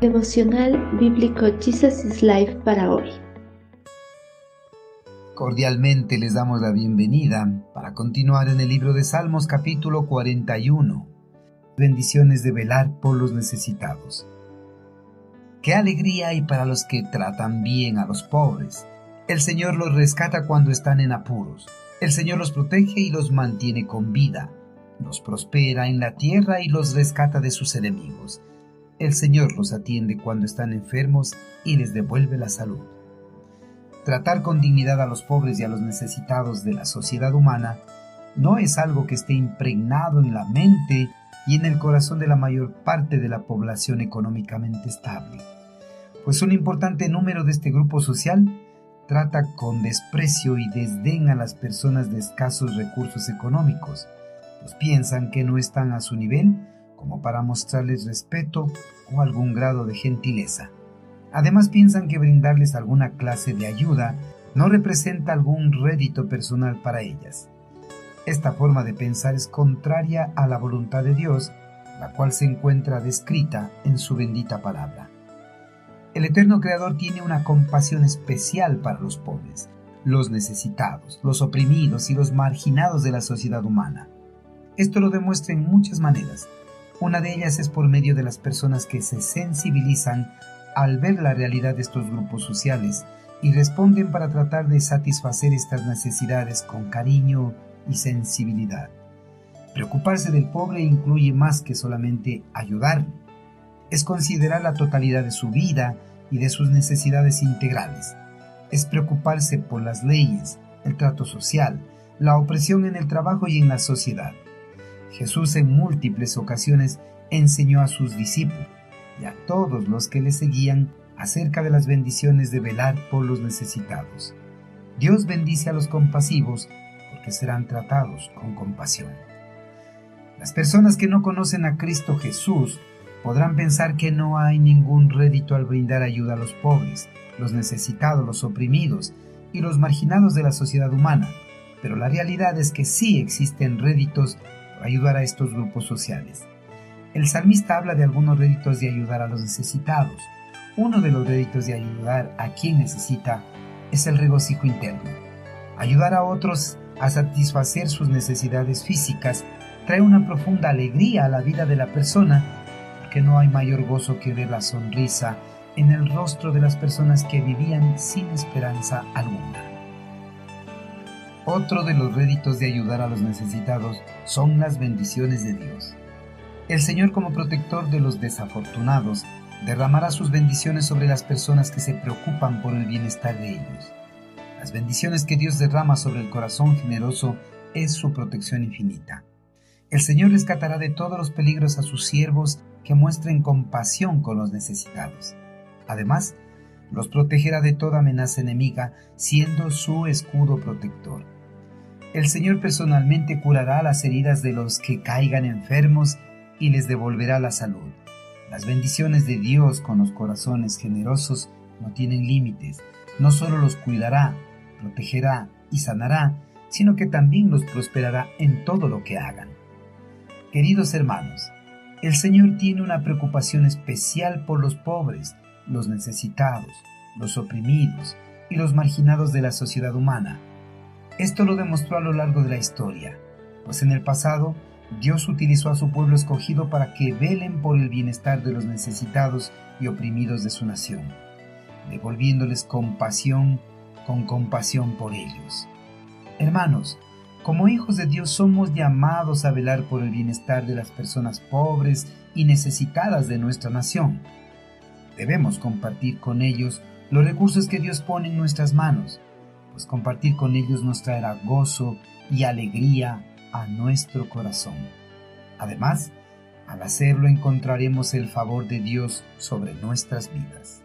Devocional Bíblico Jesus is Life para hoy. Cordialmente les damos la bienvenida para continuar en el libro de Salmos capítulo 41. Bendiciones de velar por los necesitados. Qué alegría hay para los que tratan bien a los pobres. El Señor los rescata cuando están en apuros. El Señor los protege y los mantiene con vida. Los prospera en la tierra y los rescata de sus enemigos. El Señor los atiende cuando están enfermos y les devuelve la salud. Tratar con dignidad a los pobres y a los necesitados de la sociedad humana no es algo que esté impregnado en la mente y en el corazón de la mayor parte de la población económicamente estable, pues un importante número de este grupo social trata con desprecio y desdén a las personas de escasos recursos económicos, pues piensan que no están a su nivel como para mostrarles respeto o algún grado de gentileza. Además piensan que brindarles alguna clase de ayuda no representa algún rédito personal para ellas. Esta forma de pensar es contraria a la voluntad de Dios, la cual se encuentra descrita en su bendita palabra. El eterno Creador tiene una compasión especial para los pobres, los necesitados, los oprimidos y los marginados de la sociedad humana. Esto lo demuestra en muchas maneras, una de ellas es por medio de las personas que se sensibilizan al ver la realidad de estos grupos sociales y responden para tratar de satisfacer estas necesidades con cariño y sensibilidad. Preocuparse del pobre incluye más que solamente ayudarle. Es considerar la totalidad de su vida y de sus necesidades integrales. Es preocuparse por las leyes, el trato social, la opresión en el trabajo y en la sociedad. Jesús en múltiples ocasiones enseñó a sus discípulos y a todos los que le seguían acerca de las bendiciones de velar por los necesitados. Dios bendice a los compasivos porque serán tratados con compasión. Las personas que no conocen a Cristo Jesús podrán pensar que no hay ningún rédito al brindar ayuda a los pobres, los necesitados, los oprimidos y los marginados de la sociedad humana, pero la realidad es que sí existen réditos ayudar a estos grupos sociales. El salmista habla de algunos réditos de ayudar a los necesitados. Uno de los réditos de ayudar a quien necesita es el regocijo interno. Ayudar a otros a satisfacer sus necesidades físicas trae una profunda alegría a la vida de la persona, porque no hay mayor gozo que ver la sonrisa en el rostro de las personas que vivían sin esperanza alguna. Otro de los réditos de ayudar a los necesitados son las bendiciones de Dios. El Señor como protector de los desafortunados derramará sus bendiciones sobre las personas que se preocupan por el bienestar de ellos. Las bendiciones que Dios derrama sobre el corazón generoso es su protección infinita. El Señor rescatará de todos los peligros a sus siervos que muestren compasión con los necesitados. Además, los protegerá de toda amenaza enemiga, siendo su escudo protector. El Señor personalmente curará las heridas de los que caigan enfermos y les devolverá la salud. Las bendiciones de Dios con los corazones generosos no tienen límites. No solo los cuidará, protegerá y sanará, sino que también los prosperará en todo lo que hagan. Queridos hermanos, el Señor tiene una preocupación especial por los pobres, los necesitados, los oprimidos y los marginados de la sociedad humana esto lo demostró a lo largo de la historia, pues en el pasado Dios utilizó a su pueblo escogido para que velen por el bienestar de los necesitados y oprimidos de su nación, devolviéndoles compasión con compasión por ellos. Hermanos, como hijos de Dios somos llamados a velar por el bienestar de las personas pobres y necesitadas de nuestra nación. Debemos compartir con ellos los recursos que Dios pone en nuestras manos pues compartir con ellos nos traerá gozo y alegría a nuestro corazón. Además, al hacerlo encontraremos el favor de Dios sobre nuestras vidas.